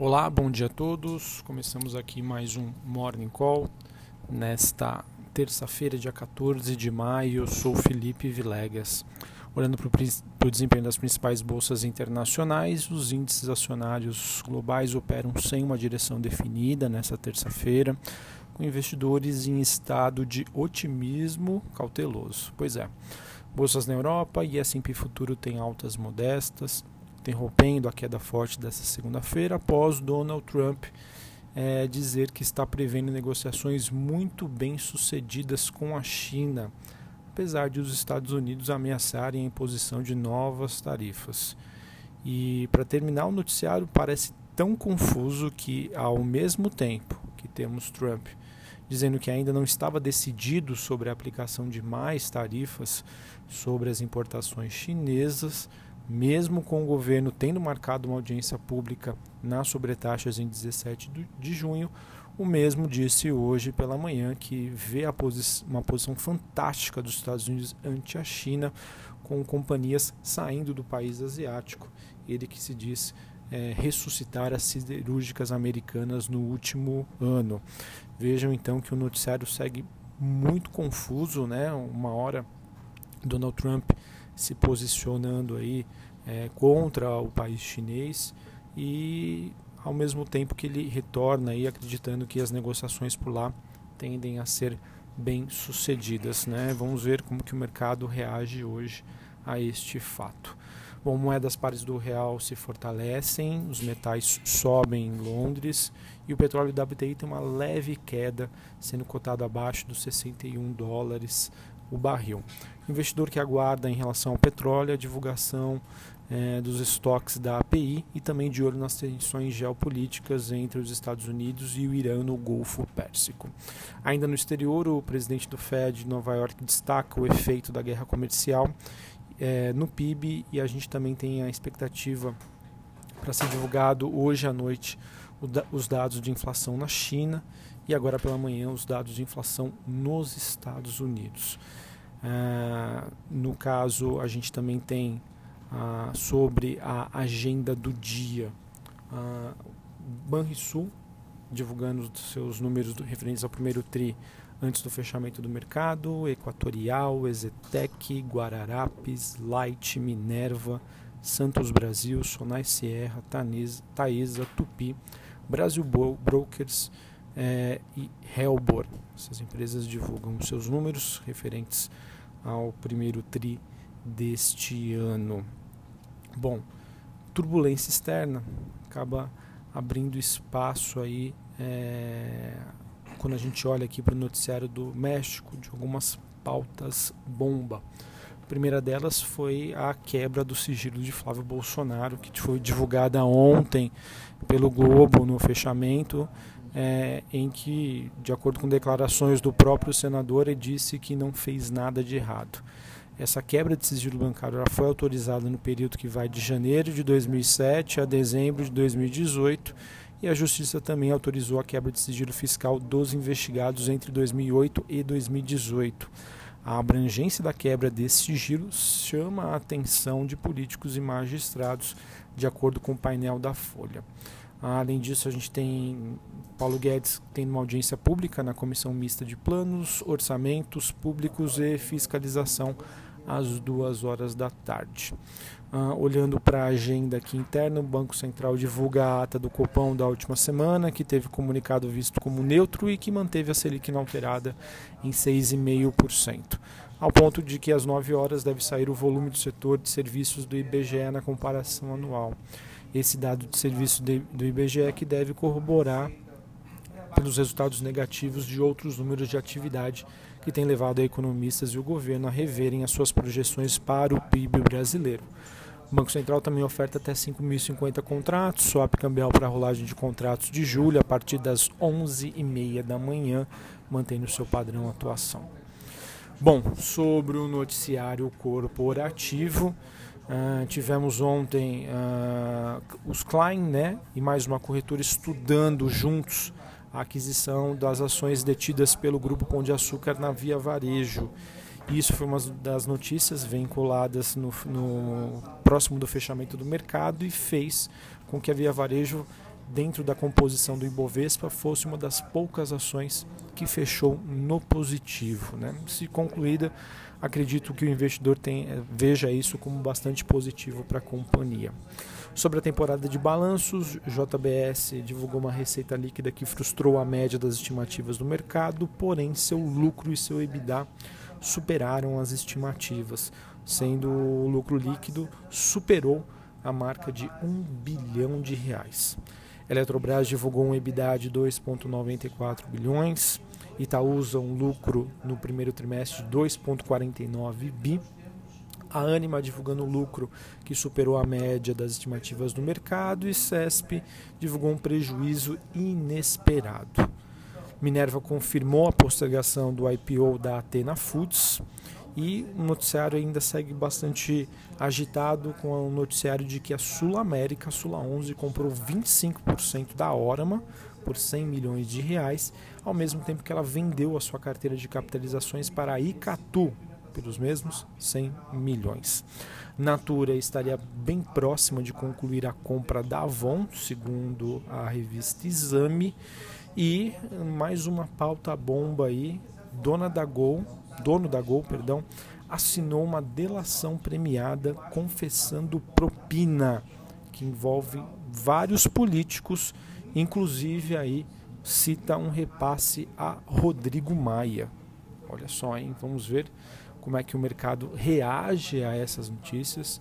Olá, bom dia a todos. Começamos aqui mais um Morning Call nesta terça-feira, dia 14 de maio. Eu sou Felipe Vilegas. Olhando para o desempenho das principais bolsas internacionais, os índices acionários globais operam sem uma direção definida nesta terça-feira, com investidores em estado de otimismo cauteloso. Pois é, bolsas na Europa e S&P Futuro têm altas modestas, interrompendo a queda forte dessa segunda-feira após Donald Trump é, dizer que está prevendo negociações muito bem sucedidas com a China, apesar de os Estados Unidos ameaçarem a imposição de novas tarifas. E para terminar, o noticiário parece tão confuso que, ao mesmo tempo que temos Trump dizendo que ainda não estava decidido sobre a aplicação de mais tarifas sobre as importações chinesas, mesmo com o governo tendo marcado uma audiência pública nas sobretaxas em 17 de junho, o mesmo disse hoje pela manhã que vê posi uma posição fantástica dos Estados Unidos ante a China, com companhias saindo do país asiático. Ele que se diz é, ressuscitar as siderúrgicas americanas no último ano. Vejam então que o noticiário segue muito confuso, né? Uma hora Donald Trump se posicionando aí é, contra o país chinês e ao mesmo tempo que ele retorna aí acreditando que as negociações por lá tendem a ser bem sucedidas, né? Vamos ver como que o mercado reage hoje a este fato. Bom, moedas pares do real se fortalecem, os metais sobem em Londres e o petróleo WTI tem uma leve queda, sendo cotado abaixo dos 61 dólares o barril. Investidor que aguarda em relação ao petróleo a divulgação é, dos estoques da API e também de olho nas tensões geopolíticas entre os Estados Unidos e o Irã no Golfo Pérsico. Ainda no exterior, o presidente do Fed de Nova York destaca o efeito da guerra comercial é, no PIB e a gente também tem a expectativa para ser divulgado hoje à noite os dados de inflação na China e agora pela manhã os dados de inflação nos Estados Unidos. Ah, no caso, a gente também tem ah, sobre a agenda do dia. Ah, Banrisul divulgando seus números do, referentes ao primeiro TRI antes do fechamento do mercado, Equatorial, Exetec, Guararapes, Light, Minerva, Santos Brasil, Sonai Sierra, Taesa, Tupi, Brasil Brokers é, e Helbor. Essas empresas divulgam os seus números referentes ao primeiro TRI deste ano. Bom, turbulência externa acaba abrindo espaço aí é, quando a gente olha aqui para o noticiário do México de algumas pautas bomba. A primeira delas foi a quebra do sigilo de Flávio Bolsonaro, que foi divulgada ontem pelo Globo no fechamento, é, em que, de acordo com declarações do próprio senador, ele disse que não fez nada de errado. Essa quebra de sigilo bancário foi autorizada no período que vai de janeiro de 2007 a dezembro de 2018 e a Justiça também autorizou a quebra de sigilo fiscal dos investigados entre 2008 e 2018. A abrangência da quebra desse sigilo chama a atenção de políticos e magistrados, de acordo com o painel da Folha. Além disso, a gente tem Paulo Guedes tendo uma audiência pública na Comissão Mista de Planos, Orçamentos Públicos e Fiscalização às duas horas da tarde. Uh, olhando para a agenda aqui interna, o Banco Central divulga a ata do Copão da última semana, que teve comunicado visto como neutro e que manteve a Selic inalterada em 6,5%. Ao ponto de que às 9 horas deve sair o volume do setor de serviços do IBGE na comparação anual. Esse dado de serviço do IBGE que deve corroborar pelos resultados negativos de outros números de atividade que tem levado economistas e o governo a reverem as suas projeções para o PIB brasileiro. O Banco Central também oferta até 5.050 contratos, swap cambial para rolagem de contratos de julho a partir das 11h30 da manhã, mantendo seu padrão atuação. Bom, sobre o noticiário corporativo, uh, tivemos ontem uh, os Klein né, e mais uma corretora estudando juntos a aquisição das ações detidas pelo Grupo Pão de Açúcar na Via Varejo. Isso foi uma das notícias vinculadas no, no próximo do fechamento do mercado e fez com que a Via Varejo dentro da composição do Ibovespa, fosse uma das poucas ações que fechou no positivo. Né? Se concluída, acredito que o investidor tem, eh, veja isso como bastante positivo para a companhia. Sobre a temporada de balanços, JBS divulgou uma receita líquida que frustrou a média das estimativas do mercado, porém seu lucro e seu EBITDA superaram as estimativas, sendo o lucro líquido superou a marca de 1 bilhão de reais. Eletrobras divulgou um EBITDA de 2,94 bilhões, Itaúsa um lucro no primeiro trimestre de 2,49 bi, a Anima divulgando lucro que superou a média das estimativas do mercado. E CESP divulgou um prejuízo inesperado. Minerva confirmou a postergação do IPO da Atena Foods e o noticiário ainda segue bastante agitado com o noticiário de que a Sul América, a Sula 11, comprou 25% da Orama por 100 milhões de reais, ao mesmo tempo que ela vendeu a sua carteira de capitalizações para a Icatu pelos mesmos 100 milhões. Natura estaria bem próxima de concluir a compra da Avon, segundo a revista Exame, e mais uma pauta bomba aí, dona da Gol dono da Gol, perdão, assinou uma delação premiada confessando propina, que envolve vários políticos, inclusive aí cita um repasse a Rodrigo Maia. Olha só, hein? Vamos ver como é que o mercado reage a essas notícias.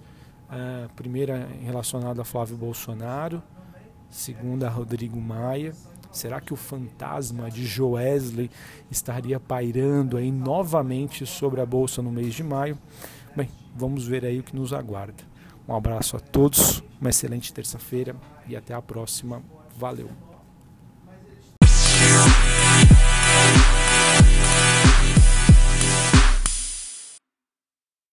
Uh, primeira relacionada a Flávio Bolsonaro, segunda a Rodrigo Maia. Será que o fantasma de Joesley estaria pairando aí novamente sobre a bolsa no mês de maio? Bem, vamos ver aí o que nos aguarda. Um abraço a todos, uma excelente terça-feira e até a próxima. Valeu!